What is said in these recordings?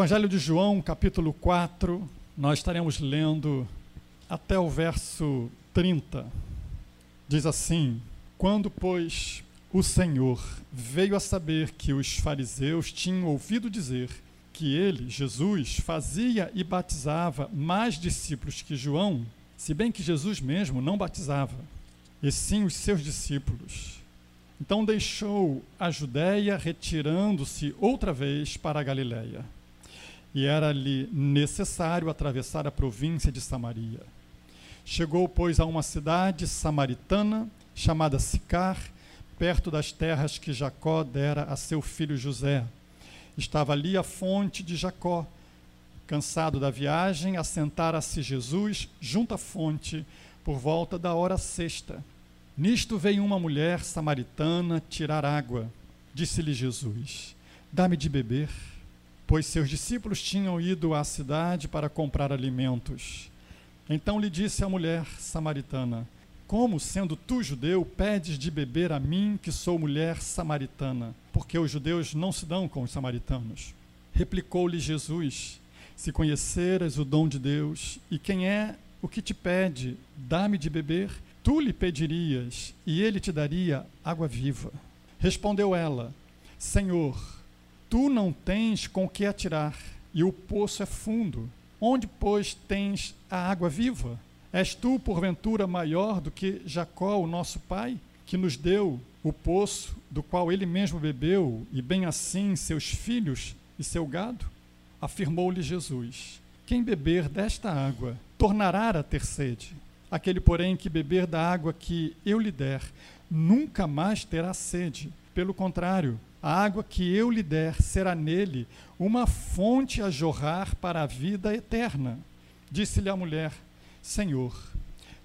Evangelho de João, capítulo 4, nós estaremos lendo até o verso 30. Diz assim: Quando, pois, o Senhor veio a saber que os fariseus tinham ouvido dizer que ele, Jesus, fazia e batizava mais discípulos que João, se bem que Jesus mesmo não batizava, e sim os seus discípulos. Então deixou a Judéia, retirando-se outra vez para a Galiléia e era-lhe necessário atravessar a província de Samaria. Chegou, pois, a uma cidade samaritana chamada Sicar, perto das terras que Jacó dera a seu filho José. Estava ali a fonte de Jacó. Cansado da viagem, assentara-se Jesus junto à fonte por volta da hora sexta. Nisto veio uma mulher samaritana tirar água. Disse-lhe Jesus: Dá-me de beber pois seus discípulos tinham ido à cidade para comprar alimentos. Então lhe disse a mulher samaritana: Como, sendo tu judeu, pedes de beber a mim, que sou mulher samaritana? Porque os judeus não se dão com os samaritanos. Replicou-lhe Jesus: Se conheceras o dom de Deus, e quem é o que te pede, dá-me de beber, tu lhe pedirias, e ele te daria água viva. Respondeu ela: Senhor, Tu não tens com que atirar, e o poço é fundo. Onde, pois, tens a água viva? És tu, porventura, maior do que Jacó, o nosso pai, que nos deu o poço do qual ele mesmo bebeu, e bem assim seus filhos e seu gado? Afirmou-lhe Jesus: Quem beber desta água tornará a ter sede. Aquele, porém, que beber da água que eu lhe der, nunca mais terá sede. Pelo contrário, a água que eu lhe der será nele uma fonte a jorrar para a vida eterna. Disse-lhe a mulher: Senhor,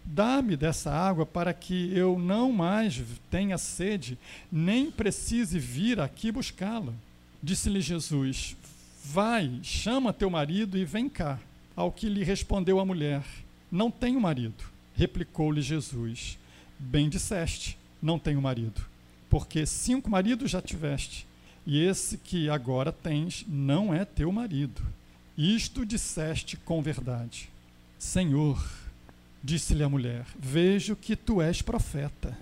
dá-me dessa água para que eu não mais tenha sede, nem precise vir aqui buscá-la. Disse-lhe Jesus: Vai, chama teu marido e vem cá. Ao que lhe respondeu a mulher: Não tenho marido. Replicou-lhe Jesus: Bem disseste, não tenho marido porque cinco maridos já tiveste, e esse que agora tens não é teu marido. Isto disseste com verdade. Senhor, disse-lhe a mulher, vejo que tu és profeta.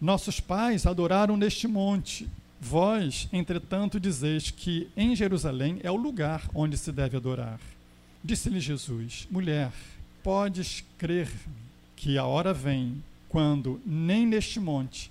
Nossos pais adoraram neste monte. Vós, entretanto, dizeis que em Jerusalém é o lugar onde se deve adorar. Disse-lhe Jesus: Mulher, podes crer que a hora vem quando nem neste monte,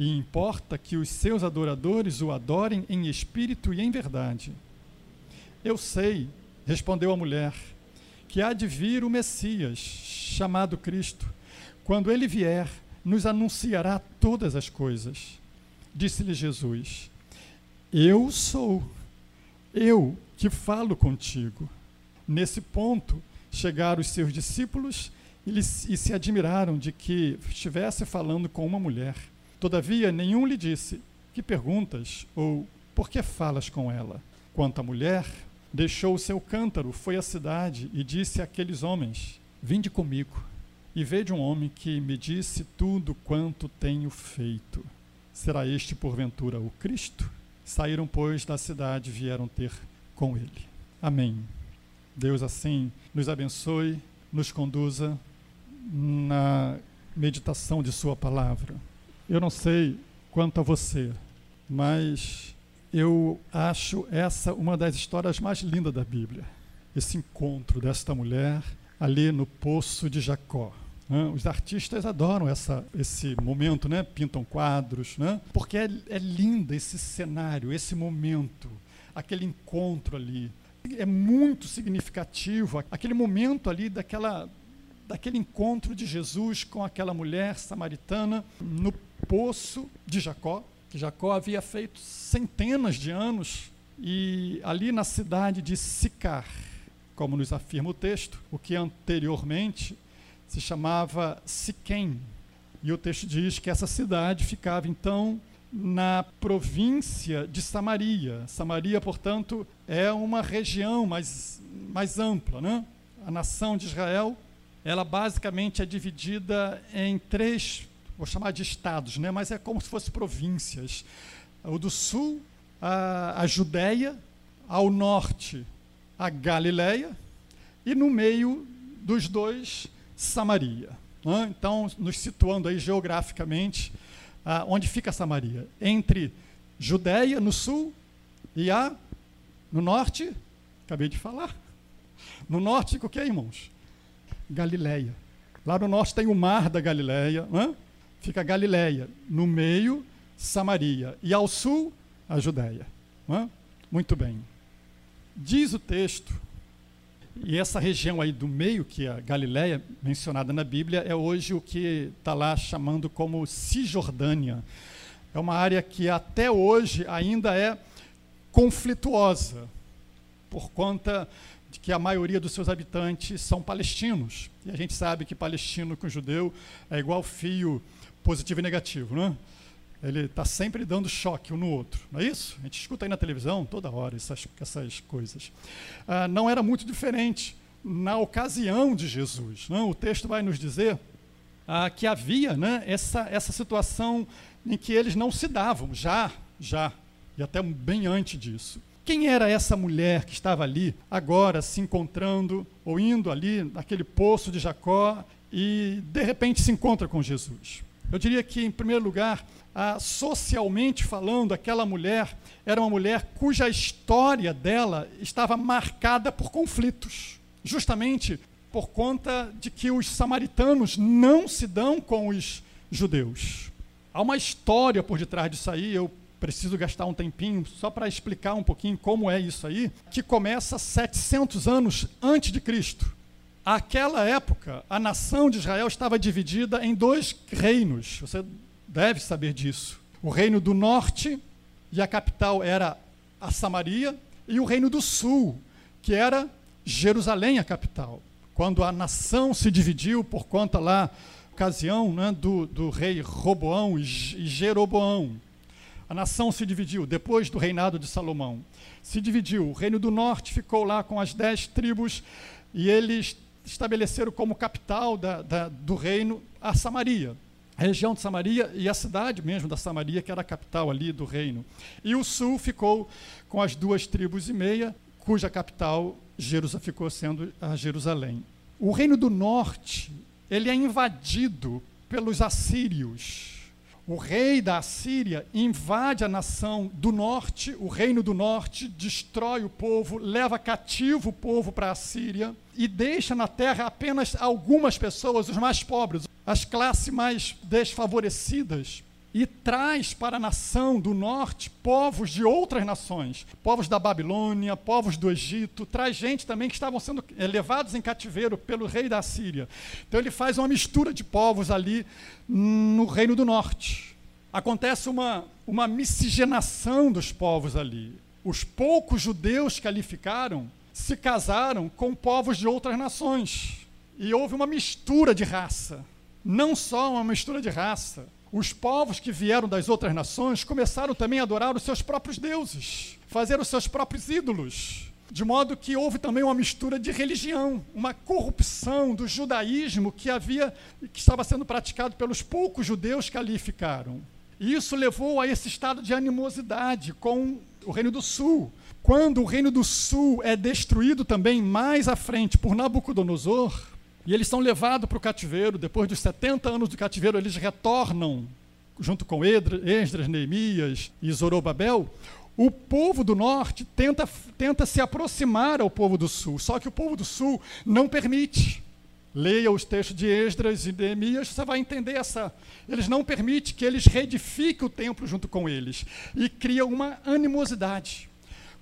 e importa que os seus adoradores o adorem em espírito e em verdade. Eu sei, respondeu a mulher, que há de vir o Messias, chamado Cristo. Quando ele vier, nos anunciará todas as coisas. Disse-lhe Jesus: Eu sou, eu que falo contigo. Nesse ponto, chegaram os seus discípulos e, e se admiraram de que estivesse falando com uma mulher. Todavia, nenhum lhe disse: Que perguntas? ou Por que falas com ela? Quanto à mulher, deixou o seu cântaro, foi à cidade e disse àqueles homens: Vinde comigo e vede um homem que me disse tudo quanto tenho feito. Será este, porventura, o Cristo? Saíram, pois, da cidade e vieram ter com ele. Amém. Deus, assim, nos abençoe, nos conduza na meditação de Sua palavra. Eu não sei quanto a você, mas eu acho essa uma das histórias mais lindas da Bíblia. Esse encontro desta mulher ali no poço de Jacó. Né? Os artistas adoram essa, esse momento, né? pintam quadros, né? porque é, é lindo esse cenário, esse momento, aquele encontro ali. É muito significativo aquele momento ali daquela, daquele encontro de Jesus com aquela mulher samaritana no poço de Jacó, que Jacó havia feito centenas de anos, e ali na cidade de Sicar, como nos afirma o texto, o que anteriormente se chamava Siquém. E o texto diz que essa cidade ficava então na província de Samaria. Samaria, portanto, é uma região mais, mais ampla. Né? A nação de Israel, ela basicamente é dividida em três, vou chamar de estados, né? mas é como se fossem províncias. O do sul, a, a Judéia, ao norte, a Galileia, e no meio dos dois, Samaria. Né? Então, nos situando aí geograficamente, ah, onde fica Samaria? Entre Judéia, no sul, e a no norte, acabei de falar. No norte o que, irmãos? Galileia. Lá no norte tem o mar da Galileia, né? Fica Galileia. No meio, Samaria. E ao sul, a Judéia. Né? Muito bem. Diz o texto e essa região aí do meio, que é a Galiléia, mencionada na Bíblia, é hoje o que está lá chamando como Cisjordânia. É uma área que até hoje ainda é conflituosa, por conta de que a maioria dos seus habitantes são palestinos. E a gente sabe que palestino com judeu é igual fio positivo e negativo, né? Ele está sempre dando choque um no outro, não é isso? A gente escuta aí na televisão toda hora essas, essas coisas. Ah, não era muito diferente na ocasião de Jesus. Não? O texto vai nos dizer ah, que havia né, essa, essa situação em que eles não se davam, já, já, e até bem antes disso. Quem era essa mulher que estava ali, agora se encontrando, ou indo ali naquele poço de Jacó, e de repente se encontra com Jesus? Eu diria que, em primeiro lugar, ah, socialmente falando, aquela mulher era uma mulher cuja história dela estava marcada por conflitos, justamente por conta de que os samaritanos não se dão com os judeus. Há uma história por detrás disso aí, eu preciso gastar um tempinho só para explicar um pouquinho como é isso aí, que começa 700 anos antes de Cristo. Aquela época, a nação de Israel estava dividida em dois reinos. Você deve saber disso. O reino do norte, e a capital era a Samaria, e o reino do sul, que era Jerusalém, a capital. Quando a nação se dividiu por conta lá, ocasião né, do, do rei Roboão e Jeroboão. A nação se dividiu depois do reinado de Salomão. Se dividiu. O reino do norte ficou lá com as dez tribos e eles estabeleceram como capital da, da, do reino a Samaria a região de Samaria e a cidade mesmo da Samaria, que era a capital ali do reino. E o sul ficou com as duas tribos e meia, cuja capital Jerusalém ficou sendo a Jerusalém. O reino do norte, ele é invadido pelos assírios. O rei da Assíria invade a nação do norte, o reino do norte, destrói o povo, leva cativo o povo para a Assíria e deixa na terra apenas algumas pessoas, os mais pobres, as classes mais desfavorecidas e traz para a nação do norte povos de outras nações, povos da Babilônia, povos do Egito, traz gente também que estavam sendo levados em cativeiro pelo rei da Síria. Então ele faz uma mistura de povos ali no reino do norte. Acontece uma, uma miscigenação dos povos ali. Os poucos judeus que ali ficaram se casaram com povos de outras nações. E houve uma mistura de raça não só uma mistura de raça. Os povos que vieram das outras nações começaram também a adorar os seus próprios deuses, fazer os seus próprios ídolos. De modo que houve também uma mistura de religião, uma corrupção do judaísmo que havia que estava sendo praticado pelos poucos judeus que ali ficaram. E isso levou a esse estado de animosidade com o Reino do Sul. Quando o Reino do Sul é destruído também mais à frente por Nabucodonosor, e eles são levados para o cativeiro, depois dos 70 anos do cativeiro, eles retornam, junto com Esdras, Neemias e Zorobabel. O povo do norte tenta, tenta se aproximar ao povo do sul, só que o povo do sul não permite. Leia os textos de Esdras e Neemias, você vai entender essa. Eles não permitem que eles reedifiquem o templo junto com eles e cria uma animosidade.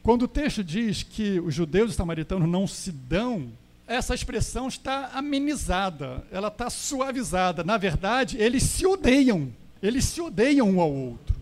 Quando o texto diz que os judeus e os samaritanos não se dão essa expressão está amenizada, ela está suavizada. Na verdade, eles se odeiam, eles se odeiam um ao outro.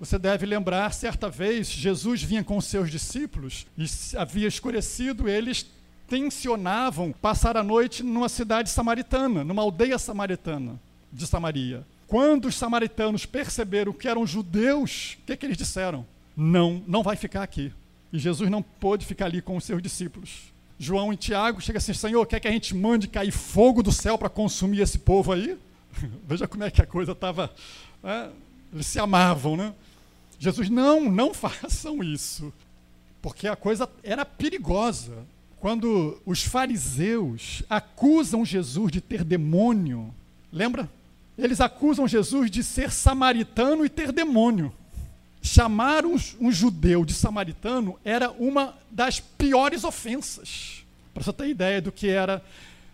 Você deve lembrar, certa vez, Jesus vinha com seus discípulos e havia escurecido, eles tensionavam passar a noite numa cidade samaritana, numa aldeia samaritana de Samaria. Quando os samaritanos perceberam que eram judeus, o que, que eles disseram? Não, não vai ficar aqui. E Jesus não pôde ficar ali com os seus discípulos. João e Tiago chegam assim: Senhor, quer que a gente mande cair fogo do céu para consumir esse povo aí? Veja como é que a coisa estava. Né? Eles se amavam, né? Jesus, não, não façam isso. Porque a coisa era perigosa. Quando os fariseus acusam Jesus de ter demônio, lembra? Eles acusam Jesus de ser samaritano e ter demônio. Chamar um, um judeu de samaritano era uma das piores ofensas. Para você ter ideia do que era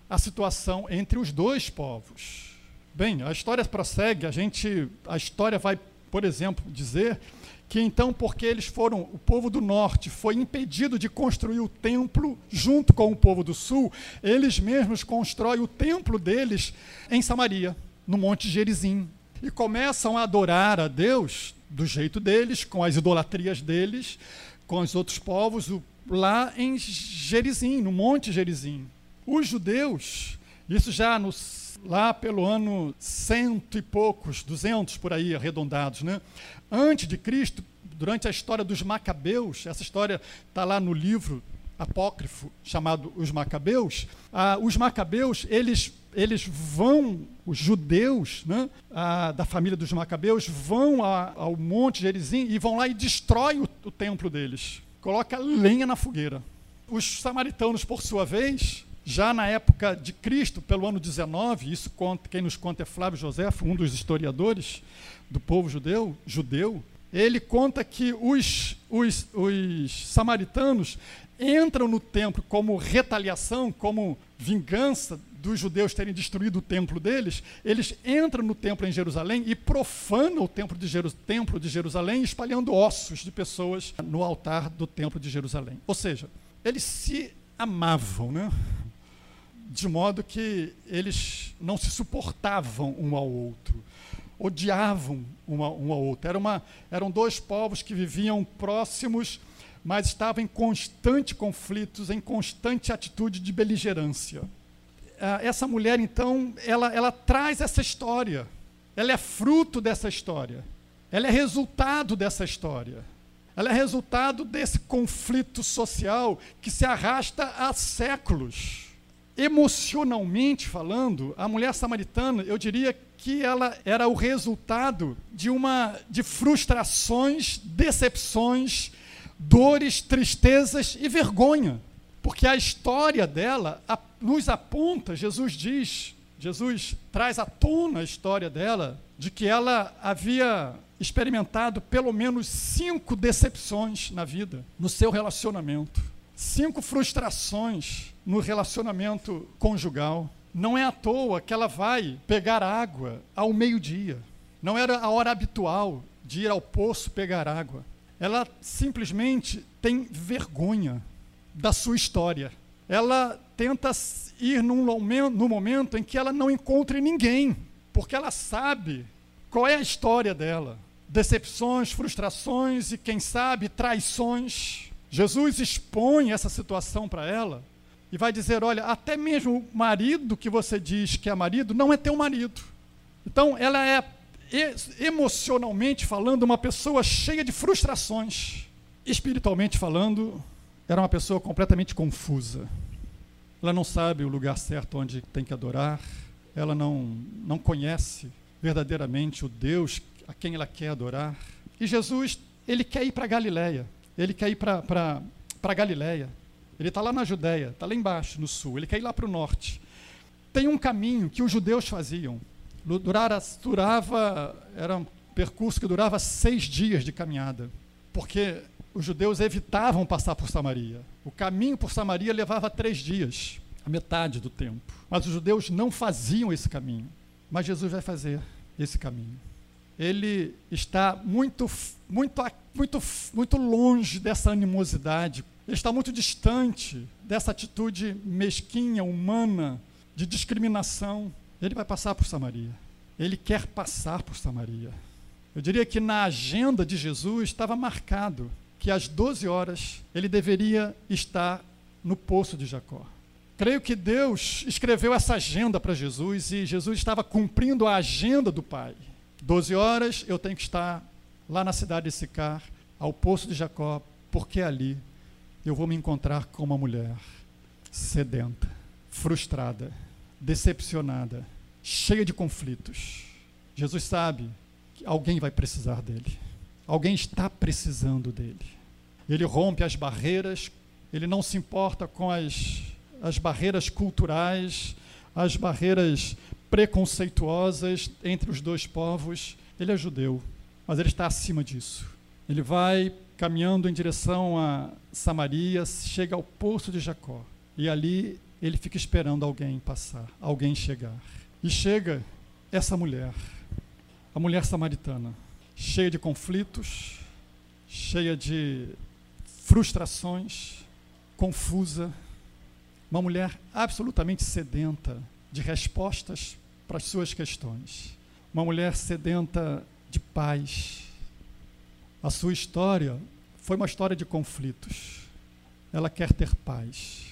a situação entre os dois povos. Bem, a história prossegue, a gente, a história vai, por exemplo, dizer que então, porque eles foram, o povo do norte foi impedido de construir o templo junto com o povo do sul, eles mesmos constroem o templo deles em Samaria, no Monte Gerizim, e começam a adorar a Deus do jeito deles, com as idolatrias deles, com os outros povos, lá em Gerizim, no Monte Gerizim. Os judeus, isso já nos lá pelo ano cento e poucos, duzentos por aí arredondados, né? Antes de Cristo, durante a história dos Macabeus, essa história está lá no livro apócrifo chamado Os Macabeus. Ah, os Macabeus, eles, eles vão, os judeus né, ah, da família dos Macabeus, vão a, ao Monte Gerizim e vão lá e destroem o, o templo deles. Coloca lenha na fogueira. Os samaritanos, por sua vez, já na época de Cristo, pelo ano 19, isso conta, quem nos conta é Flávio José, um dos historiadores do povo judeu, judeu ele conta que os, os, os samaritanos entram no templo como retaliação, como vingança dos judeus terem destruído o templo deles, eles entram no templo em Jerusalém e profanam o templo de, Jeru templo de Jerusalém, espalhando ossos de pessoas no altar do templo de Jerusalém. Ou seja, eles se amavam, né? de modo que eles não se suportavam um ao outro, odiavam um ao outro. Era uma, eram dois povos que viviam próximos, mas estavam em constante conflitos, em constante atitude de beligerância. Ah, essa mulher, então, ela, ela traz essa história, ela é fruto dessa história, ela é resultado dessa história. Ela é resultado desse conflito social que se arrasta há séculos emocionalmente falando, a mulher samaritana, eu diria que ela era o resultado de uma de frustrações, decepções, dores, tristezas e vergonha. Porque a história dela nos aponta, Jesus diz, Jesus traz à tona a história dela, de que ela havia experimentado pelo menos cinco decepções na vida, no seu relacionamento cinco frustrações no relacionamento conjugal. Não é à toa que ela vai pegar água ao meio-dia. Não era a hora habitual de ir ao poço pegar água. Ela simplesmente tem vergonha da sua história. Ela tenta ir num, no momento em que ela não encontre ninguém, porque ela sabe qual é a história dela. Decepções, frustrações e, quem sabe, traições Jesus expõe essa situação para ela e vai dizer: olha, até mesmo o marido que você diz que é marido não é teu marido. Então, ela é emocionalmente falando uma pessoa cheia de frustrações. Espiritualmente falando, era uma pessoa completamente confusa. Ela não sabe o lugar certo onde tem que adorar, ela não, não conhece verdadeiramente o Deus a quem ela quer adorar. E Jesus, ele quer ir para Galiléia ele quer ir para Galiléia. Ele está lá na Judéia, está lá embaixo, no sul. Ele quer ir lá para o norte. Tem um caminho que os judeus faziam. Durara, durava, era um percurso que durava seis dias de caminhada, porque os judeus evitavam passar por Samaria. O caminho por Samaria levava três dias, a metade do tempo. Mas os judeus não faziam esse caminho. Mas Jesus vai fazer esse caminho ele está muito, muito, muito, muito longe dessa animosidade, ele está muito distante dessa atitude mesquinha, humana, de discriminação. Ele vai passar por Samaria. Ele quer passar por Samaria. Eu diria que na agenda de Jesus estava marcado que às 12 horas ele deveria estar no poço de Jacó. Creio que Deus escreveu essa agenda para Jesus e Jesus estava cumprindo a agenda do Pai. Doze horas eu tenho que estar lá na cidade de Sicar, ao poço de Jacó, porque ali eu vou me encontrar com uma mulher sedenta, frustrada, decepcionada, cheia de conflitos. Jesus sabe que alguém vai precisar dele. Alguém está precisando dele. Ele rompe as barreiras, ele não se importa com as, as barreiras culturais, as barreiras preconceituosas entre os dois povos. Ele é judeu, mas ele está acima disso. Ele vai caminhando em direção a Samaria, chega ao poço de Jacó. E ali ele fica esperando alguém passar, alguém chegar. E chega essa mulher, a mulher samaritana, cheia de conflitos, cheia de frustrações, confusa, uma mulher absolutamente sedenta de respostas para as suas questões. Uma mulher sedenta de paz. A sua história foi uma história de conflitos. Ela quer ter paz.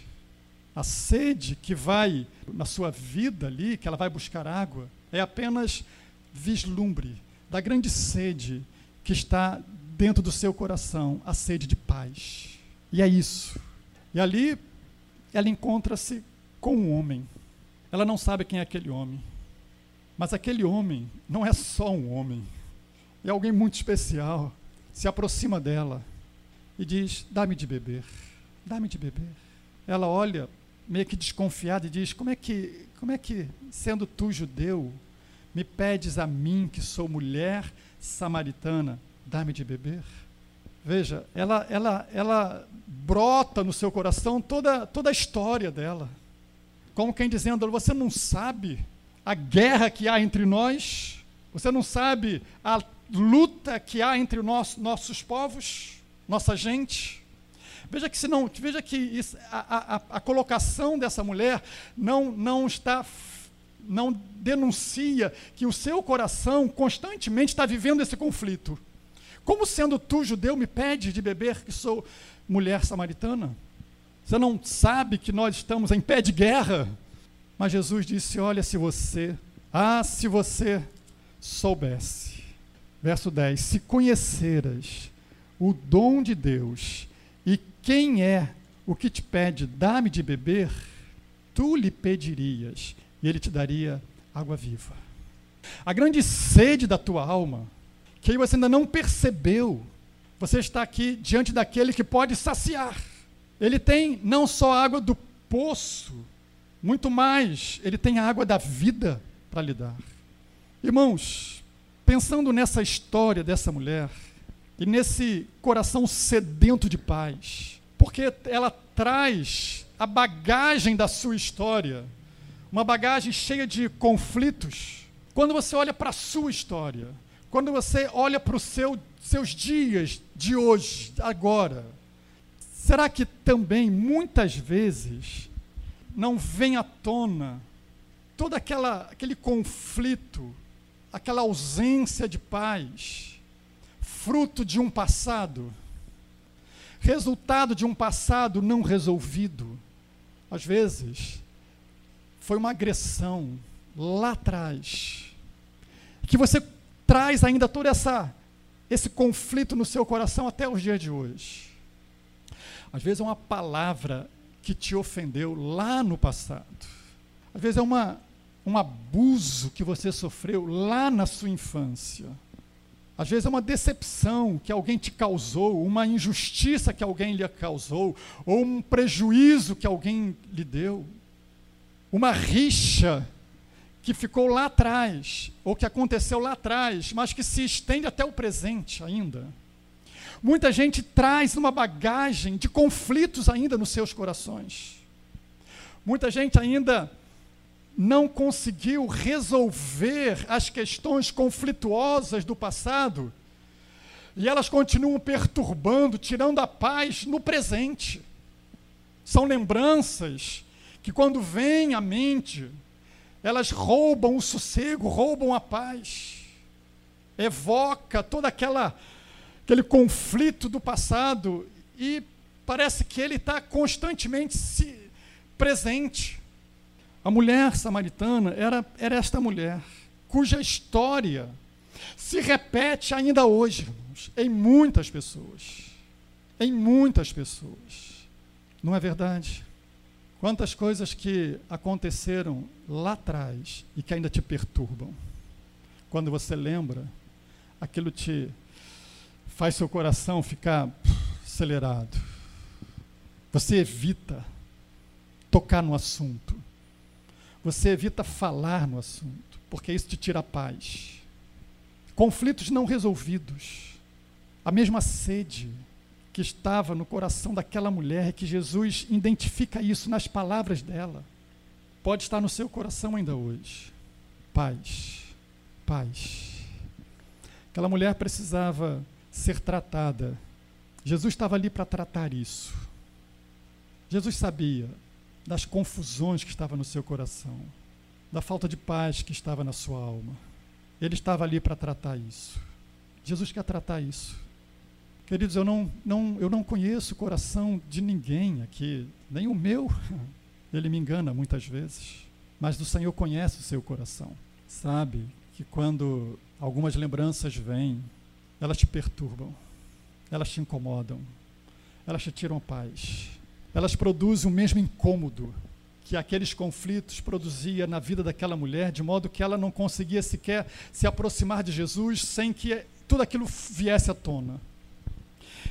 A sede que vai na sua vida ali, que ela vai buscar água, é apenas vislumbre da grande sede que está dentro do seu coração, a sede de paz. E é isso. E ali ela encontra-se com um homem. Ela não sabe quem é aquele homem. Mas aquele homem não é só um homem. É alguém muito especial. Se aproxima dela e diz: Dá-me de beber. Dá-me de beber. Ela olha meio que desconfiada e diz: Como é que, como é que, sendo tu judeu, me pedes a mim, que sou mulher samaritana, dá-me de beber? Veja, ela, ela, ela brota no seu coração toda, toda a história dela. Como quem dizendo: Você não sabe a guerra que há entre nós? Você não sabe a luta que há entre nós, nossos povos, nossa gente? Veja que se não, veja que isso, a, a, a colocação dessa mulher não, não está não denuncia que o seu coração constantemente está vivendo esse conflito. Como sendo tu judeu me pede de beber que sou mulher samaritana? Você não sabe que nós estamos em pé de guerra? Mas Jesus disse: Olha, se você, ah, se você soubesse. Verso 10: Se conheceras o dom de Deus e quem é o que te pede, dá-me de beber, tu lhe pedirias e ele te daria água viva. A grande sede da tua alma, que você ainda não percebeu, você está aqui diante daquele que pode saciar. Ele tem não só a água do poço, muito mais, ele tem a água da vida para lhe dar. Irmãos, pensando nessa história dessa mulher, e nesse coração sedento de paz, porque ela traz a bagagem da sua história, uma bagagem cheia de conflitos. Quando você olha para a sua história, quando você olha para os seu, seus dias de hoje, agora, será que também muitas vezes não vem à tona todo aquela, aquele conflito, aquela ausência de paz? fruto de um passado, resultado de um passado não resolvido. Às vezes, foi uma agressão lá atrás, que você traz ainda todo essa, esse conflito no seu coração até os dias de hoje. Às vezes é uma palavra que te ofendeu lá no passado. Às vezes é uma, um abuso que você sofreu lá na sua infância. Às vezes é uma decepção que alguém te causou, uma injustiça que alguém lhe causou, ou um prejuízo que alguém lhe deu, uma rixa que ficou lá atrás, ou que aconteceu lá atrás, mas que se estende até o presente ainda. Muita gente traz uma bagagem de conflitos ainda nos seus corações. Muita gente ainda não conseguiu resolver as questões conflituosas do passado e elas continuam perturbando, tirando a paz no presente. São lembranças que, quando vêm à mente, elas roubam o sossego, roubam a paz. Evoca todo aquela, aquele conflito do passado e parece que ele está constantemente se presente. A mulher samaritana era, era esta mulher, cuja história se repete ainda hoje, irmãos, em muitas pessoas. Em muitas pessoas. Não é verdade? Quantas coisas que aconteceram lá atrás e que ainda te perturbam. Quando você lembra, aquilo te faz seu coração ficar acelerado. Você evita tocar no assunto. Você evita falar no assunto, porque isso te tira a paz. Conflitos não resolvidos. A mesma sede que estava no coração daquela mulher, que Jesus identifica isso nas palavras dela, pode estar no seu coração ainda hoje. Paz, paz. Aquela mulher precisava ser tratada. Jesus estava ali para tratar isso. Jesus sabia das confusões que estavam no seu coração, da falta de paz que estava na sua alma. Ele estava ali para tratar isso. Jesus quer tratar isso. Queridos, eu não, não, eu não conheço o coração de ninguém aqui, nem o meu. Ele me engana muitas vezes. Mas o Senhor conhece o seu coração. Sabe que quando algumas lembranças vêm, elas te perturbam, elas te incomodam, elas te tiram paz, elas produzem o mesmo incômodo que aqueles conflitos produzia na vida daquela mulher, de modo que ela não conseguia sequer se aproximar de Jesus sem que tudo aquilo viesse à tona.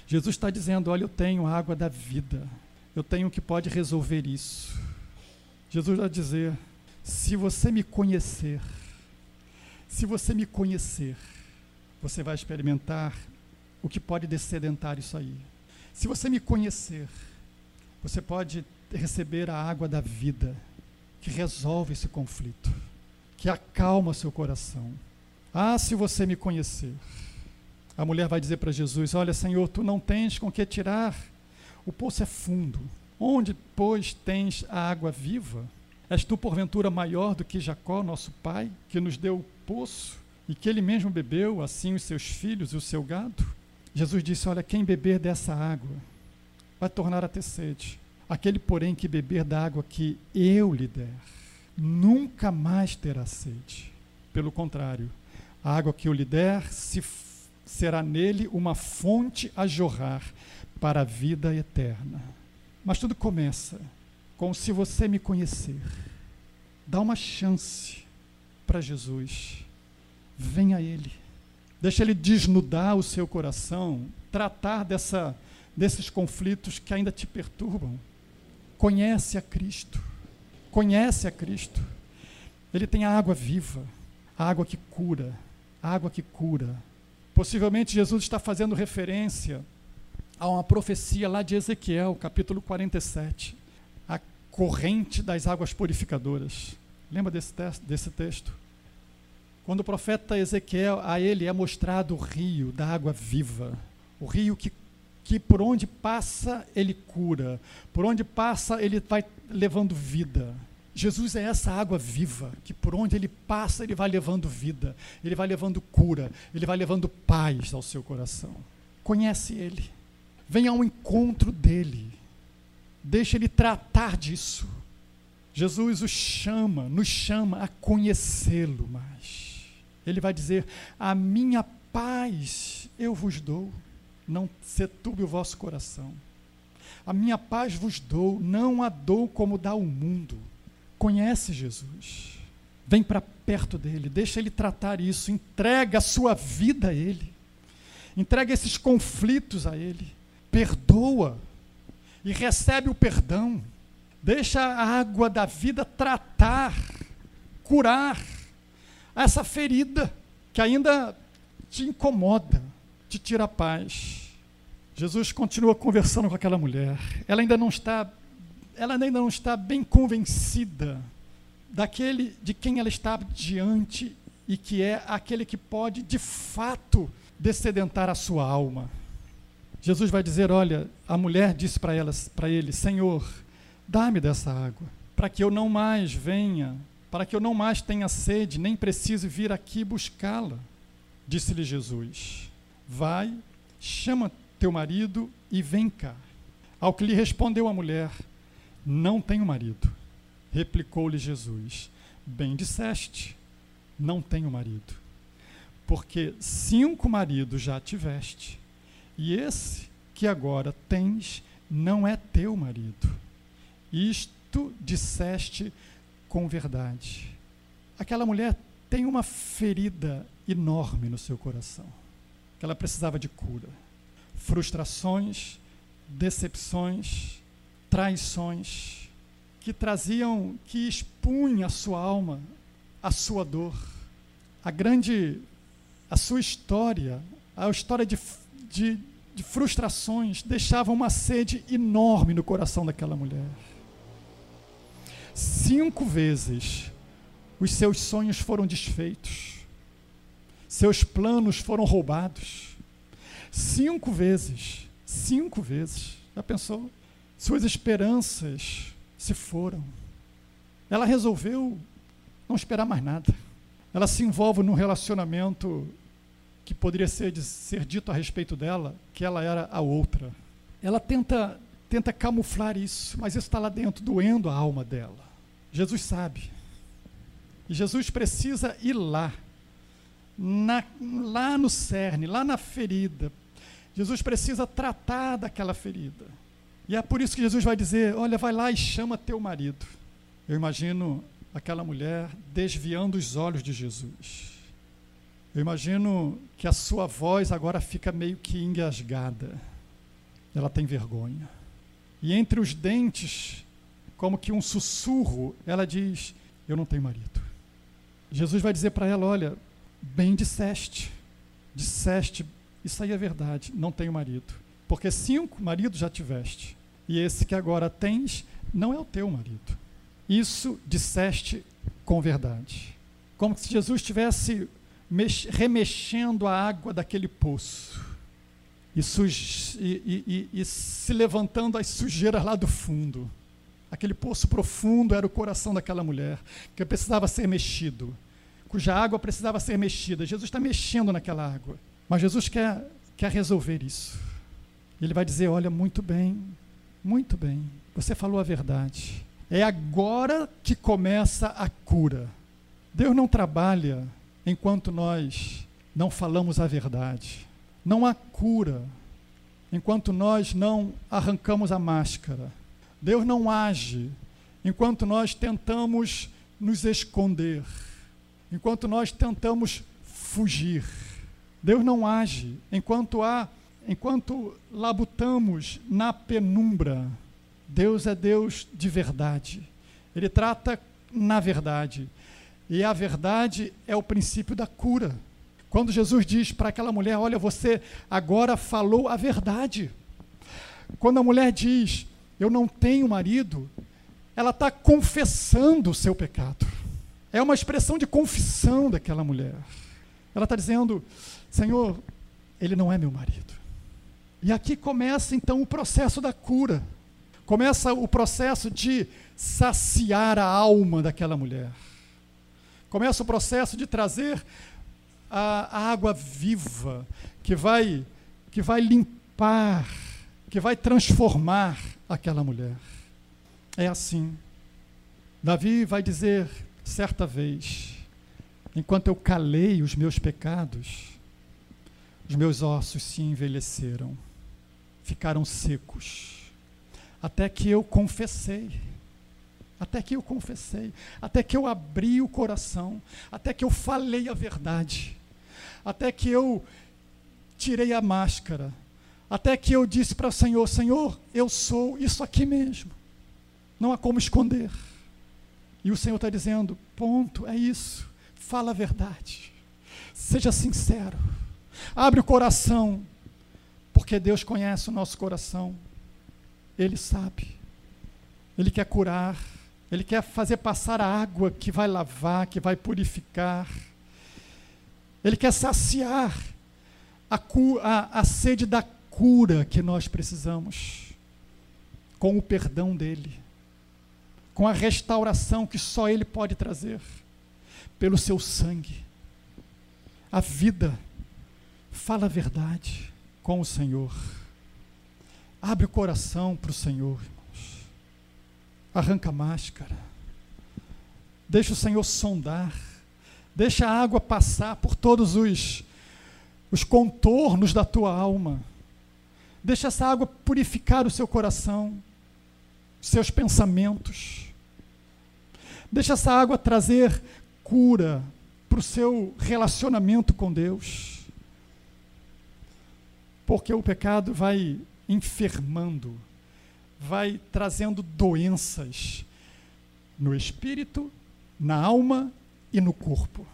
Jesus está dizendo: Olha, eu tenho a água da vida, eu tenho o que pode resolver isso. Jesus vai dizer: Se você me conhecer, se você me conhecer, você vai experimentar o que pode descedentar isso aí. Se você me conhecer, você pode receber a água da vida, que resolve esse conflito, que acalma seu coração. Ah, se você me conhecer. A mulher vai dizer para Jesus: Olha, Senhor, tu não tens com que tirar, o poço é fundo. Onde, pois, tens a água viva? És tu, porventura, maior do que Jacó, nosso pai, que nos deu o poço e que ele mesmo bebeu, assim os seus filhos e o seu gado? Jesus disse: Olha, quem beber dessa água vai tornar a ter sede. Aquele, porém, que beber da água que eu lhe der, nunca mais terá sede. Pelo contrário, a água que eu lhe der se, será nele uma fonte a jorrar para a vida eterna. Mas tudo começa com se você me conhecer. Dá uma chance para Jesus. Venha a Ele. Deixa Ele desnudar o seu coração, tratar dessa, desses conflitos que ainda te perturbam. Conhece a Cristo. Conhece a Cristo. Ele tem a água viva, a água que cura, a água que cura. Possivelmente Jesus está fazendo referência a uma profecia lá de Ezequiel, capítulo 47 corrente das águas purificadoras. Lembra desse, desse texto? Quando o profeta Ezequiel, a ele é mostrado o rio da água viva, o rio que, que por onde passa ele cura, por onde passa ele vai levando vida. Jesus é essa água viva, que por onde ele passa ele vai levando vida, ele vai levando cura, ele vai levando paz ao seu coração. Conhece ele, venha ao encontro dele, Deixa ele tratar disso. Jesus o chama, nos chama a conhecê-lo mais. Ele vai dizer: A minha paz eu vos dou, não se turbe o vosso coração. A minha paz vos dou, não a dou como dá o mundo. Conhece Jesus. Vem para perto dele, deixa ele tratar isso, entrega a sua vida a ele. Entrega esses conflitos a ele. Perdoa e recebe o perdão. Deixa a água da vida tratar, curar essa ferida que ainda te incomoda, te tira a paz. Jesus continua conversando com aquela mulher. Ela ainda não está, ela ainda não está bem convencida daquele de quem ela está diante e que é aquele que pode de fato descedentar a sua alma. Jesus vai dizer: Olha, a mulher disse para ele: Senhor, dá-me dessa água, para que eu não mais venha, para que eu não mais tenha sede, nem precise vir aqui buscá-la. Disse-lhe Jesus: Vai, chama teu marido e vem cá. Ao que lhe respondeu a mulher: Não tenho marido. Replicou-lhe Jesus: Bem disseste, não tenho marido. Porque cinco maridos já tiveste, e esse que agora tens não é teu marido. Isto disseste com verdade. Aquela mulher tem uma ferida enorme no seu coração, que ela precisava de cura. Frustrações, decepções, traições, que traziam, que expunham a sua alma, a sua dor, a grande, a sua história, a história de, de, de frustrações, deixava uma sede enorme no coração daquela mulher. Cinco vezes os seus sonhos foram desfeitos, seus planos foram roubados. Cinco vezes, cinco vezes. Já pensou? Suas esperanças se foram. Ela resolveu não esperar mais nada. Ela se envolve num relacionamento que poderia ser, ser dito a respeito dela que ela era a outra. Ela tenta, tenta camuflar isso, mas isso está lá dentro, doendo a alma dela. Jesus sabe. E Jesus precisa ir lá, na, lá no cerne, lá na ferida. Jesus precisa tratar daquela ferida. E é por isso que Jesus vai dizer: Olha, vai lá e chama teu marido. Eu imagino aquela mulher desviando os olhos de Jesus. Eu imagino que a sua voz agora fica meio que engasgada. Ela tem vergonha. E entre os dentes, como que um sussurro, ela diz: Eu não tenho marido. Jesus vai dizer para ela: Olha, bem disseste, disseste, isso aí é verdade, não tenho marido. Porque cinco maridos já tiveste, e esse que agora tens não é o teu marido. Isso disseste com verdade. Como se Jesus estivesse remexendo a água daquele poço e, e, e, e, se levantando as sujeiras lá do fundo. Aquele poço profundo era o coração daquela mulher, que precisava ser mexido, cuja água precisava ser mexida. Jesus está mexendo naquela água, mas Jesus quer, quer resolver isso. Ele vai dizer: Olha, muito bem, muito bem, você falou a verdade. É agora que começa a cura. Deus não trabalha enquanto nós não falamos a verdade. Não há cura enquanto nós não arrancamos a máscara. Deus não age enquanto nós tentamos nos esconder, enquanto nós tentamos fugir. Deus não age enquanto há, enquanto labutamos na penumbra. Deus é Deus de verdade. Ele trata na verdade. E a verdade é o princípio da cura. Quando Jesus diz para aquela mulher: Olha, você agora falou a verdade. Quando a mulher diz: Eu não tenho marido, ela está confessando o seu pecado. É uma expressão de confissão daquela mulher. Ela está dizendo: Senhor, ele não é meu marido. E aqui começa então o processo da cura. Começa o processo de saciar a alma daquela mulher. Começa o processo de trazer a, água viva, que vai, que vai limpar, que vai transformar aquela mulher. É assim. Davi vai dizer certa vez: enquanto eu calei os meus pecados, os meus ossos se envelheceram, ficaram secos, até que eu confessei. Até que eu confessei, até que eu abri o coração, até que eu falei a verdade, até que eu tirei a máscara, até que eu disse para o Senhor: Senhor, eu sou isso aqui mesmo, não há como esconder. E o Senhor está dizendo: ponto, é isso, fala a verdade, seja sincero, abre o coração, porque Deus conhece o nosso coração, Ele sabe, Ele quer curar. Ele quer fazer passar a água que vai lavar, que vai purificar. Ele quer saciar a, a, a sede da cura que nós precisamos, com o perdão dele, com a restauração que só ele pode trazer, pelo seu sangue. A vida, fala a verdade com o Senhor. Abre o coração para o Senhor, irmãos. Arranca a máscara. Deixa o Senhor sondar. Deixa a água passar por todos os, os contornos da tua alma. Deixa essa água purificar o seu coração, seus pensamentos. Deixa essa água trazer cura para o seu relacionamento com Deus. Porque o pecado vai enfermando, vai trazendo doenças no espírito, na alma e no corpo.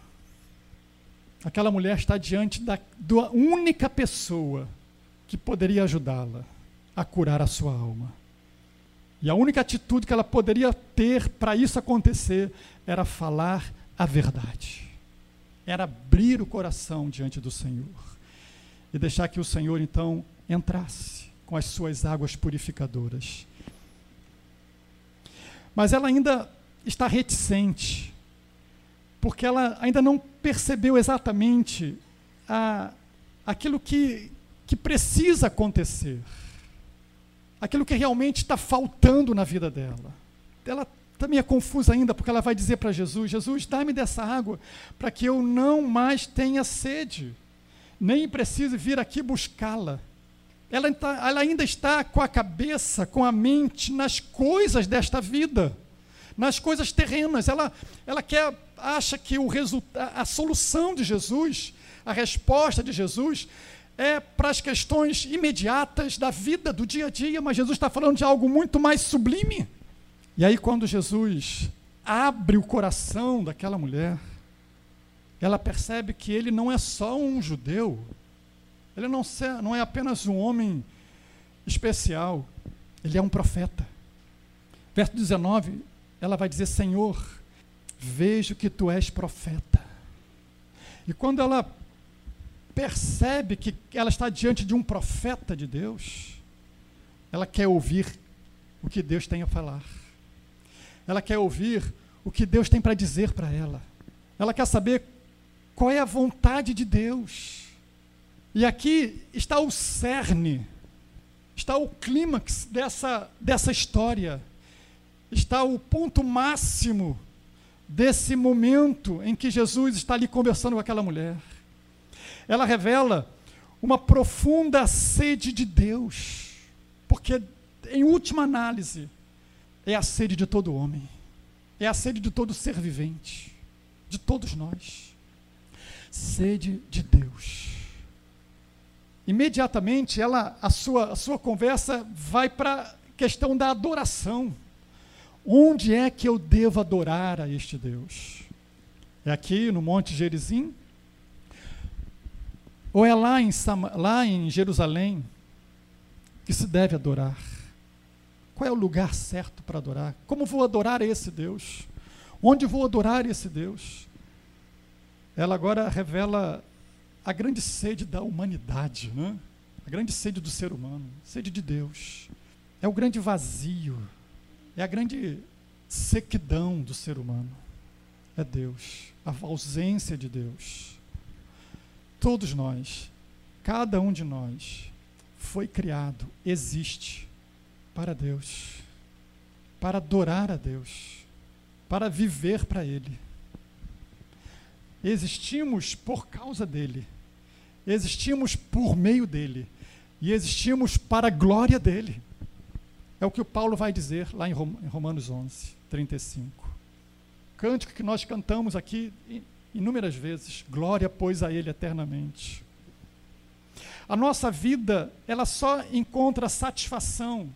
Aquela mulher está diante da, da única pessoa que poderia ajudá-la a curar a sua alma. E a única atitude que ela poderia ter para isso acontecer era falar a verdade. Era abrir o coração diante do Senhor e deixar que o Senhor então entrasse com as suas águas purificadoras. Mas ela ainda está reticente, porque ela ainda não percebeu exatamente a, aquilo que, que precisa acontecer, aquilo que realmente está faltando na vida dela. Ela também é confusa ainda, porque ela vai dizer para Jesus: Jesus, dá-me dessa água para que eu não mais tenha sede, nem precise vir aqui buscá-la. Ela, ela, ainda está com a cabeça, com a mente nas coisas desta vida nas coisas terrenas. Ela, ela quer, acha que o a solução de Jesus, a resposta de Jesus, é para as questões imediatas da vida, do dia a dia, mas Jesus está falando de algo muito mais sublime. E aí, quando Jesus abre o coração daquela mulher, ela percebe que ele não é só um judeu, ele não, não é apenas um homem especial, ele é um profeta. Verso 19, ela vai dizer: Senhor, vejo que tu és profeta. E quando ela percebe que ela está diante de um profeta de Deus, ela quer ouvir o que Deus tem a falar. Ela quer ouvir o que Deus tem para dizer para ela. Ela quer saber qual é a vontade de Deus. E aqui está o cerne, está o clímax dessa, dessa história está o ponto máximo desse momento em que Jesus está ali conversando com aquela mulher. Ela revela uma profunda sede de Deus, porque, em última análise, é a sede de todo homem, é a sede de todo ser vivente, de todos nós. Sede de Deus. Imediatamente, ela, a sua, a sua conversa vai para a questão da adoração. Onde é que eu devo adorar a este Deus? É aqui no Monte Gerizim? Ou é lá em, lá em Jerusalém que se deve adorar? Qual é o lugar certo para adorar? Como vou adorar esse Deus? Onde vou adorar esse Deus? Ela agora revela a grande sede da humanidade, né? a grande sede do ser humano, sede de Deus. É o grande vazio é a grande sequidão do ser humano. É Deus, a ausência de Deus. Todos nós, cada um de nós, foi criado, existe para Deus, para adorar a Deus, para viver para Ele. Existimos por causa dele, existimos por meio dele e existimos para a glória dele. É o que o Paulo vai dizer lá em Romanos 11, 35. Cântico que nós cantamos aqui inúmeras vezes. Glória, pois, a Ele eternamente. A nossa vida, ela só encontra satisfação.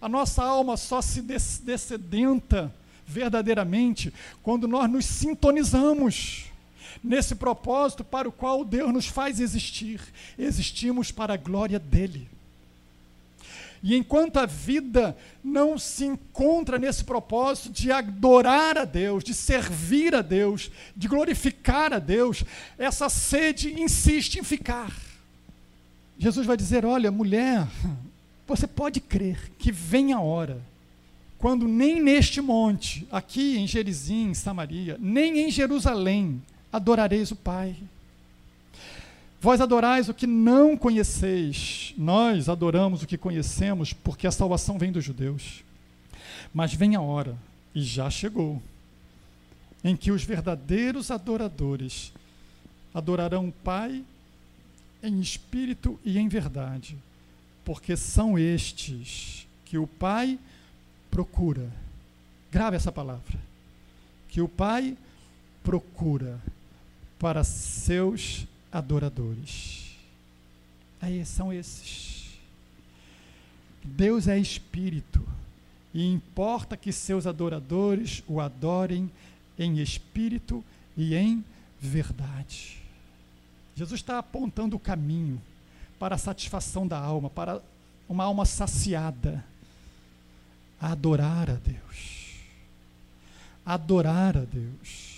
A nossa alma só se descedenta verdadeiramente quando nós nos sintonizamos nesse propósito para o qual Deus nos faz existir. Existimos para a glória dEle. E enquanto a vida não se encontra nesse propósito de adorar a Deus, de servir a Deus, de glorificar a Deus, essa sede insiste em ficar. Jesus vai dizer: Olha, mulher, você pode crer que vem a hora, quando nem neste monte, aqui em Gerizim, em Samaria, nem em Jerusalém, adorareis o Pai. Vós adorais o que não conheceis, nós adoramos o que conhecemos, porque a salvação vem dos judeus. Mas vem a hora, e já chegou, em que os verdadeiros adoradores adorarão o Pai em espírito e em verdade, porque são estes que o Pai procura. Grave essa palavra. Que o Pai procura para seus adoradores. Aí são esses. Deus é espírito e importa que seus adoradores o adorem em espírito e em verdade. Jesus está apontando o caminho para a satisfação da alma, para uma alma saciada, a adorar a Deus. Adorar a Deus.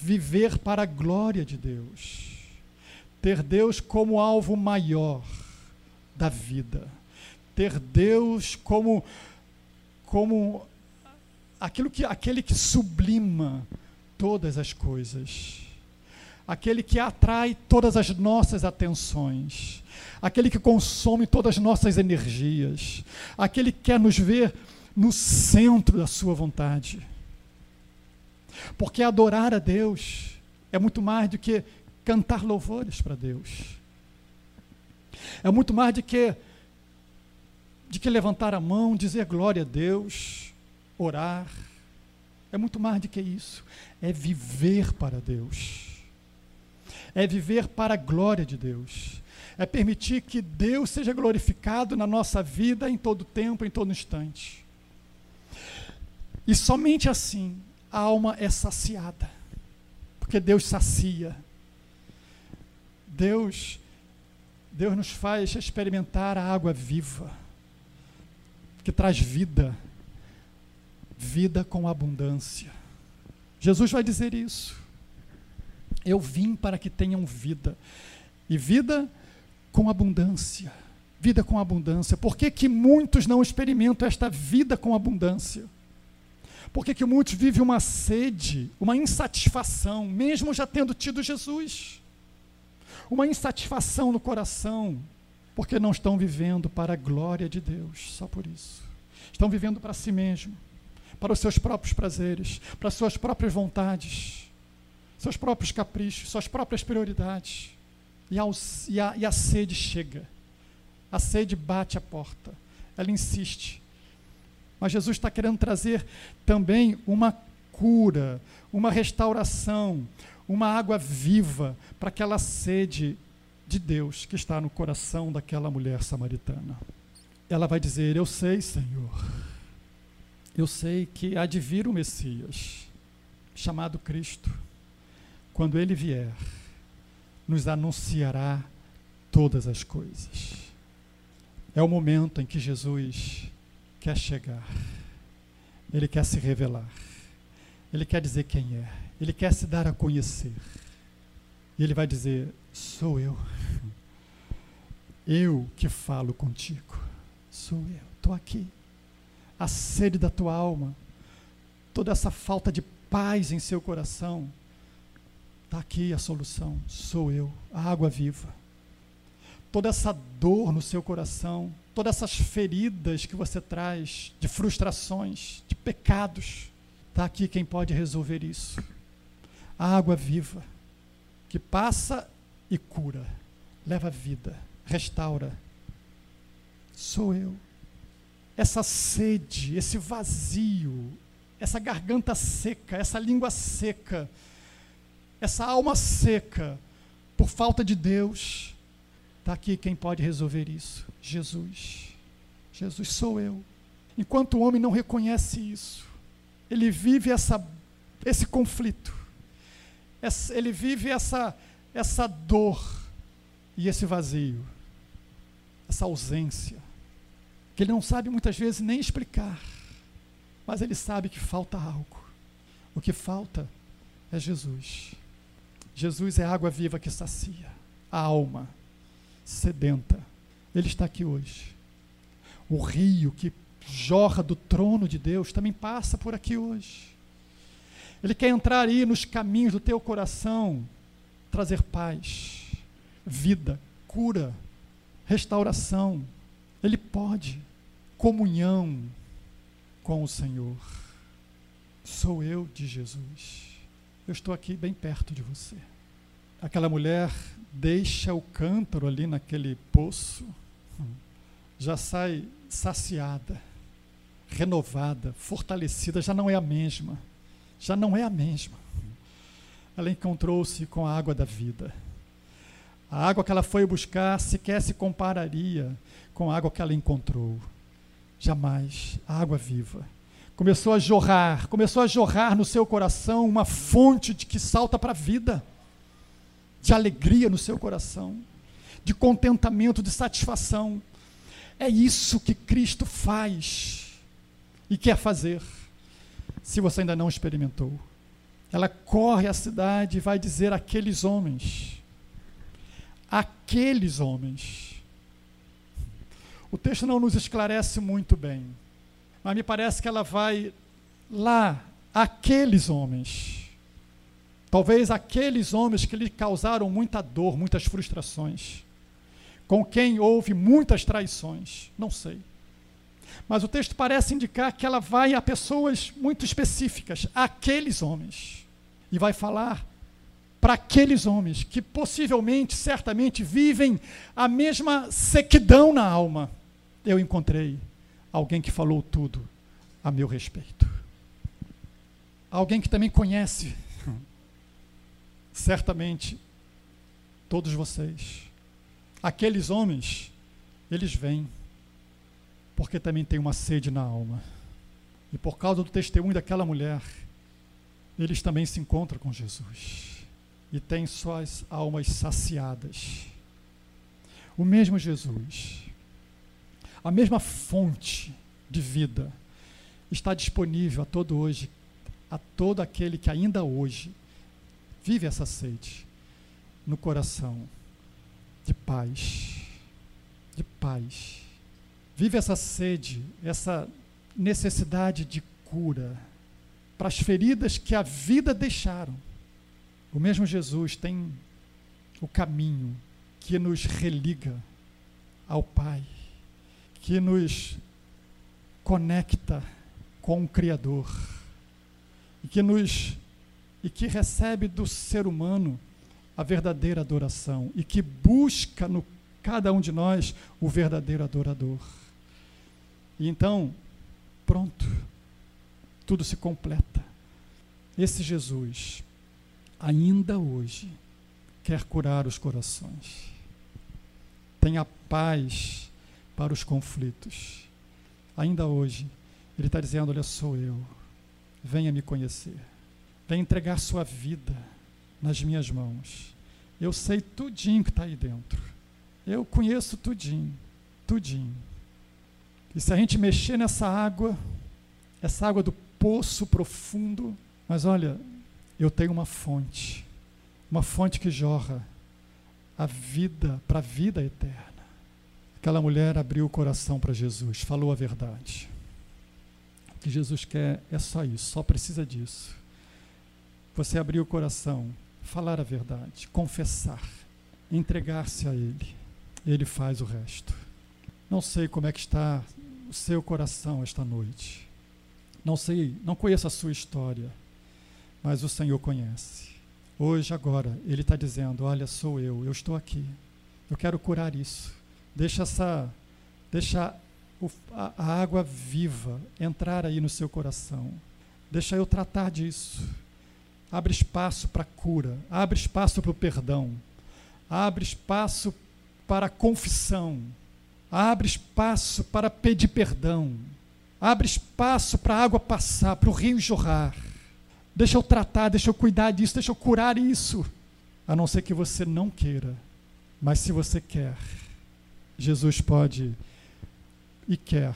Viver para a glória de Deus. Ter Deus como alvo maior da vida. Ter Deus como como aquilo que, aquele que sublima todas as coisas, aquele que atrai todas as nossas atenções, aquele que consome todas as nossas energias, aquele que quer nos ver no centro da sua vontade. Porque adorar a Deus é muito mais do que cantar louvores para Deus. É muito mais do que de que levantar a mão, dizer glória a Deus, orar. É muito mais do que isso. É viver para Deus. É viver para a glória de Deus. É permitir que Deus seja glorificado na nossa vida em todo tempo, em todo instante. E somente assim a alma é saciada. Porque Deus sacia. Deus Deus nos faz experimentar a água viva que traz vida, vida com abundância. Jesus vai dizer isso. Eu vim para que tenham vida, e vida com abundância. Vida com abundância. Por que, que muitos não experimentam esta vida com abundância? Por que, que muitos vivem uma sede, uma insatisfação, mesmo já tendo tido Jesus? Uma insatisfação no coração, porque não estão vivendo para a glória de Deus, só por isso. Estão vivendo para si mesmo, para os seus próprios prazeres, para as suas próprias vontades, seus próprios caprichos, suas próprias prioridades. E, e, a, e a sede chega, a sede bate a porta, ela insiste. Mas Jesus está querendo trazer também uma cura, uma restauração, uma água viva para aquela sede de Deus que está no coração daquela mulher samaritana. Ela vai dizer: Eu sei, Senhor, eu sei que há de vir o Messias, chamado Cristo. Quando ele vier, nos anunciará todas as coisas. É o momento em que Jesus quer chegar, ele quer se revelar, ele quer dizer quem é, ele quer se dar a conhecer. E ele vai dizer: Sou eu. Eu que falo contigo. Sou eu. Estou aqui. A sede da tua alma, toda essa falta de paz em seu coração, está aqui a solução. Sou eu, a água viva. Toda essa dor no seu coração, todas essas feridas que você traz, de frustrações, de pecados, está aqui quem pode resolver isso. A água viva que passa e cura, leva vida, restaura. Sou eu. Essa sede, esse vazio, essa garganta seca, essa língua seca, essa alma seca, por falta de Deus, está aqui quem pode resolver isso: Jesus. Jesus sou eu. Enquanto o homem não reconhece isso, ele vive essa, esse conflito ele vive essa, essa dor e esse vazio, essa ausência, que ele não sabe muitas vezes nem explicar, mas ele sabe que falta algo. O que falta é Jesus. Jesus é a água viva que sacia a alma sedenta. Ele está aqui hoje. O rio que jorra do trono de Deus também passa por aqui hoje. Ele quer entrar aí nos caminhos do teu coração, trazer paz, vida, cura, restauração. Ele pode. Comunhão com o Senhor. Sou eu de Jesus. Eu estou aqui bem perto de você. Aquela mulher deixa o cântaro ali naquele poço, já sai saciada, renovada, fortalecida, já não é a mesma. Já não é a mesma. Ela encontrou-se com a água da vida. A água que ela foi buscar sequer se compararia com a água que ela encontrou. Jamais. A água viva. Começou a jorrar, começou a jorrar no seu coração uma fonte de que salta para a vida, de alegria no seu coração, de contentamento, de satisfação. É isso que Cristo faz e quer fazer, se você ainda não experimentou. Ela corre à cidade e vai dizer àqueles homens, aqueles homens. O texto não nos esclarece muito bem, mas me parece que ela vai lá, aqueles homens. Talvez aqueles homens que lhe causaram muita dor, muitas frustrações, com quem houve muitas traições, não sei. Mas o texto parece indicar que ela vai a pessoas muito específicas, aqueles homens, e vai falar para aqueles homens que possivelmente, certamente, vivem a mesma sequidão na alma. Eu encontrei alguém que falou tudo a meu respeito. Alguém que também conhece, certamente, todos vocês. Aqueles homens, eles vêm, porque também tem uma sede na alma. E por causa do testemunho daquela mulher, eles também se encontram com Jesus e têm suas almas saciadas. O mesmo Jesus, a mesma fonte de vida está disponível a todo hoje, a todo aquele que ainda hoje vive essa sede no coração paz, de paz. Vive essa sede, essa necessidade de cura para as feridas que a vida deixaram o mesmo Jesus tem o caminho que nos religa ao Pai, que nos conecta com o Criador e que nos e que recebe do ser humano a verdadeira adoração e que busca no cada um de nós o verdadeiro adorador. E então, pronto, tudo se completa. Esse Jesus ainda hoje quer curar os corações. Tenha paz para os conflitos. Ainda hoje, Ele está dizendo: Olha, sou eu. Venha me conhecer. Venha entregar sua vida nas minhas mãos. Eu sei tudinho que está aí dentro. Eu conheço tudinho, tudinho. E se a gente mexer nessa água, essa água do poço profundo, mas olha, eu tenho uma fonte, uma fonte que jorra a vida para a vida eterna. Aquela mulher abriu o coração para Jesus, falou a verdade. O que Jesus quer é só isso, só precisa disso. Você abrir o coração, falar a verdade, confessar, entregar-se a Ele. Ele faz o resto. Não sei como é que está o seu coração esta noite. Não sei, não conheço a sua história mas o Senhor conhece. Hoje, agora, Ele está dizendo: Olha, sou eu, eu estou aqui. Eu quero curar isso. Deixa essa, deixa a, a água viva entrar aí no seu coração. Deixa eu tratar disso. Abre espaço para cura, abre espaço para o perdão, abre espaço para a confissão, abre espaço para pedir perdão, abre espaço para a água passar, para o rio jorrar. Deixa eu tratar, deixa eu cuidar disso, deixa eu curar isso. A não ser que você não queira. Mas se você quer, Jesus pode e quer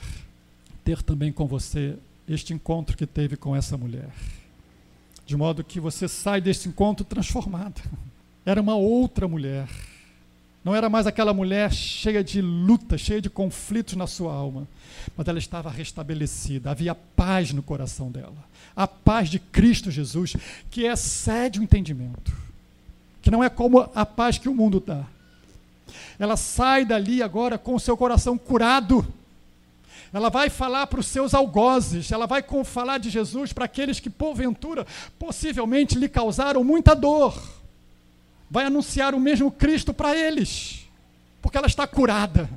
ter também com você este encontro que teve com essa mulher. De modo que você sai desse encontro transformado. Era uma outra mulher. Não era mais aquela mulher cheia de luta, cheia de conflitos na sua alma, mas ela estava restabelecida, havia paz no coração dela a paz de Cristo Jesus, que excede o entendimento, que não é como a paz que o mundo dá, ela sai dali agora com o seu coração curado. Ela vai falar para os seus algozes, ela vai falar de Jesus para aqueles que, porventura, possivelmente lhe causaram muita dor. Vai anunciar o mesmo Cristo para eles, porque ela está curada.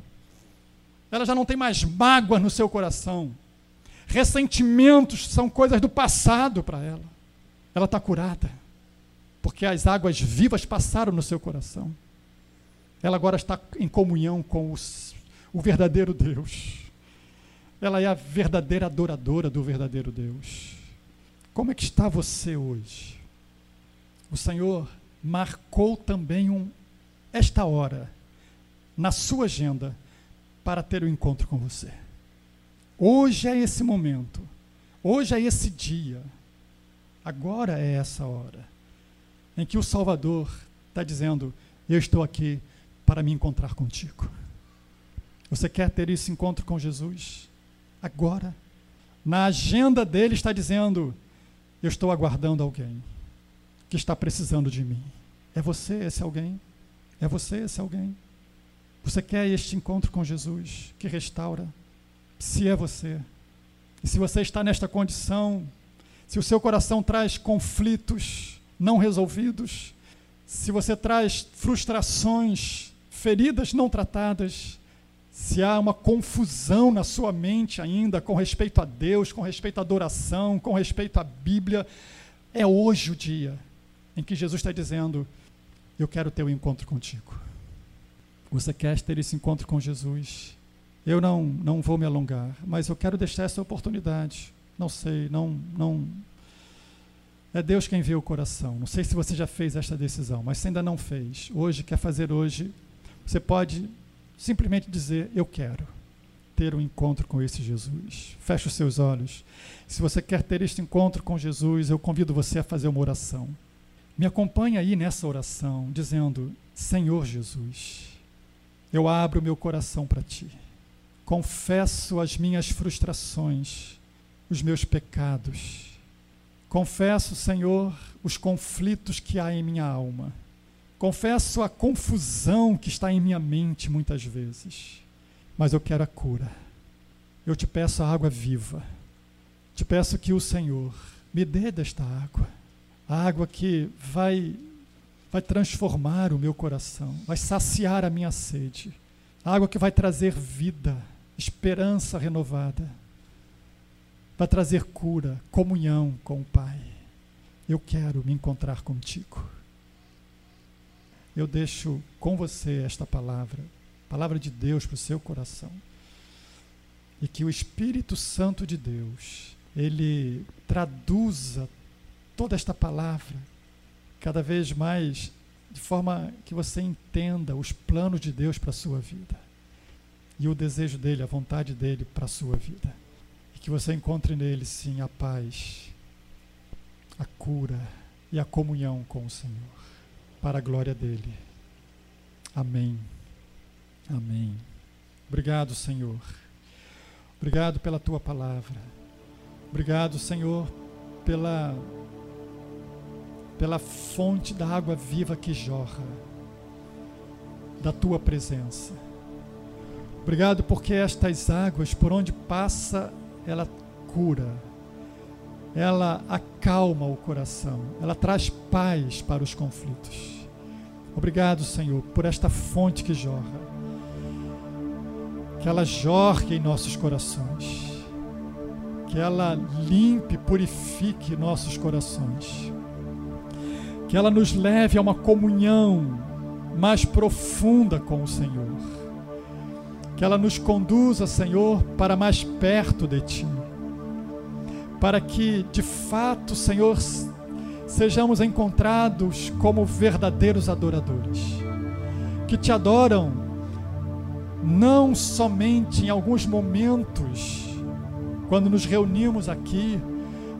Ela já não tem mais mágoa no seu coração. Ressentimentos são coisas do passado para ela. Ela está curada, porque as águas vivas passaram no seu coração. Ela agora está em comunhão com os, o verdadeiro Deus. Ela é a verdadeira adoradora do verdadeiro Deus. Como é que está você hoje? O Senhor marcou também um, esta hora na sua agenda para ter o um encontro com você. Hoje é esse momento. Hoje é esse dia. Agora é essa hora em que o Salvador está dizendo: Eu estou aqui para me encontrar contigo. Você quer ter esse encontro com Jesus? Agora. Na agenda dele está dizendo: Eu estou aguardando alguém que está precisando de mim. É você esse alguém? É você esse alguém? Você quer este encontro com Jesus que restaura? Se é você, e se você está nesta condição, se o seu coração traz conflitos não resolvidos, se você traz frustrações, feridas não tratadas, se há uma confusão na sua mente ainda com respeito a Deus, com respeito à adoração, com respeito à Bíblia, é hoje o dia em que Jesus está dizendo: Eu quero ter um encontro contigo. Você quer ter esse encontro com Jesus? Eu não, não vou me alongar, mas eu quero deixar essa oportunidade. Não sei, não, não. É Deus quem vê o coração. Não sei se você já fez esta decisão, mas se ainda não fez, hoje, quer fazer hoje, você pode simplesmente dizer: Eu quero ter um encontro com esse Jesus. Feche os seus olhos. Se você quer ter este encontro com Jesus, eu convido você a fazer uma oração. Me acompanhe aí nessa oração, dizendo: Senhor Jesus, eu abro meu coração para ti. Confesso as minhas frustrações, os meus pecados. Confesso, Senhor, os conflitos que há em minha alma Confesso a confusão que está em minha mente muitas vezes, mas eu quero a cura. Eu te peço a água viva. Te peço que o Senhor me dê desta água, a água que vai vai transformar o meu coração, vai saciar a minha sede, a água que vai trazer vida, esperança renovada, vai trazer cura, comunhão com o Pai. Eu quero me encontrar contigo eu deixo com você esta palavra, palavra de Deus para o seu coração. E que o Espírito Santo de Deus, ele traduza toda esta palavra cada vez mais de forma que você entenda os planos de Deus para a sua vida e o desejo dele, a vontade dele para a sua vida. E que você encontre nele, sim, a paz, a cura e a comunhão com o Senhor para a glória dele. Amém. Amém. Obrigado, Senhor. Obrigado pela tua palavra. Obrigado, Senhor, pela pela fonte da água viva que jorra da tua presença. Obrigado porque estas águas, por onde passa, ela cura, ela acalma o coração, ela traz paz para os conflitos. Obrigado, Senhor, por esta fonte que jorra. Que ela jorre em nossos corações. Que ela limpe, purifique nossos corações. Que ela nos leve a uma comunhão mais profunda com o Senhor. Que ela nos conduza, Senhor, para mais perto de Ti. Para que, de fato, Senhor, sejamos encontrados como verdadeiros adoradores, que te adoram não somente em alguns momentos, quando nos reunimos aqui,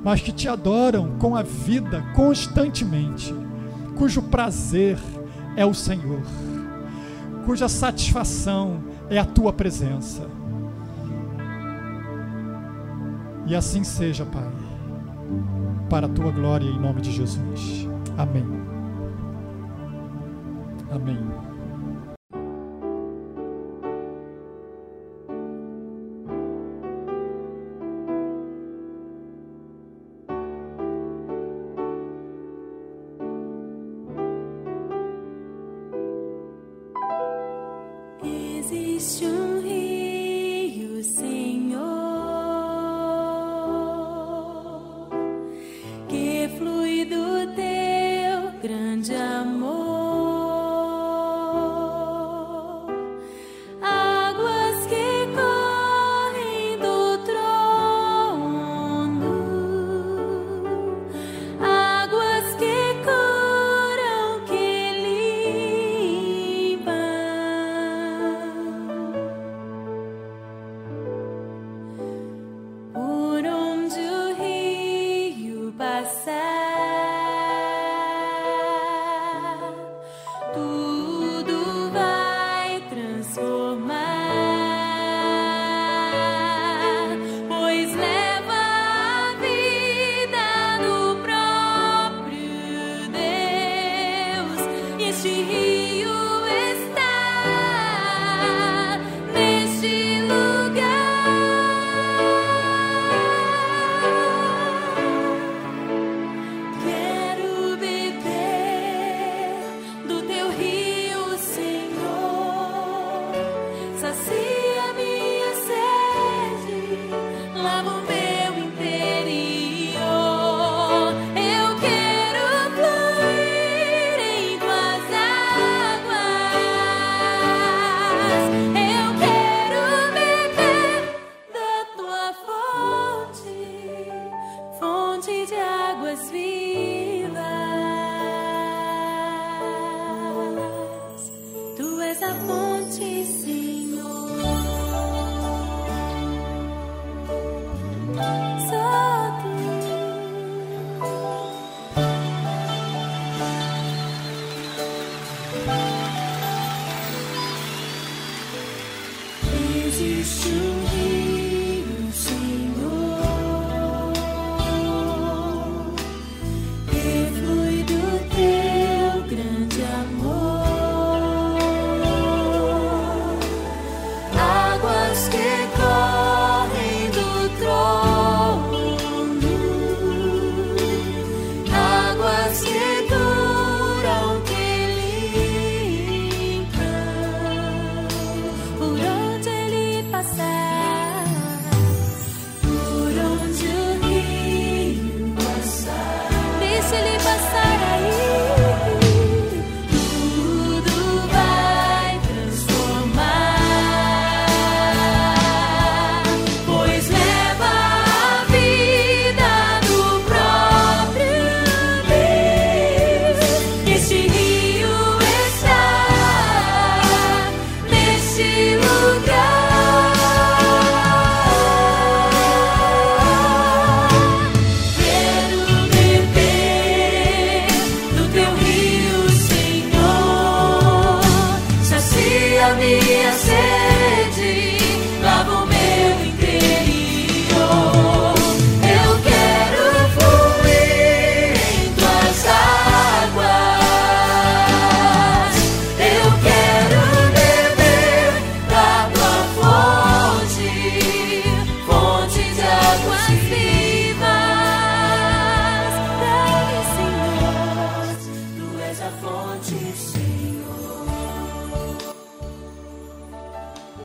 mas que te adoram com a vida constantemente, cujo prazer é o Senhor, cuja satisfação é a tua presença. E assim seja, Pai para a tua glória em nome de Jesus. Amém. Amém.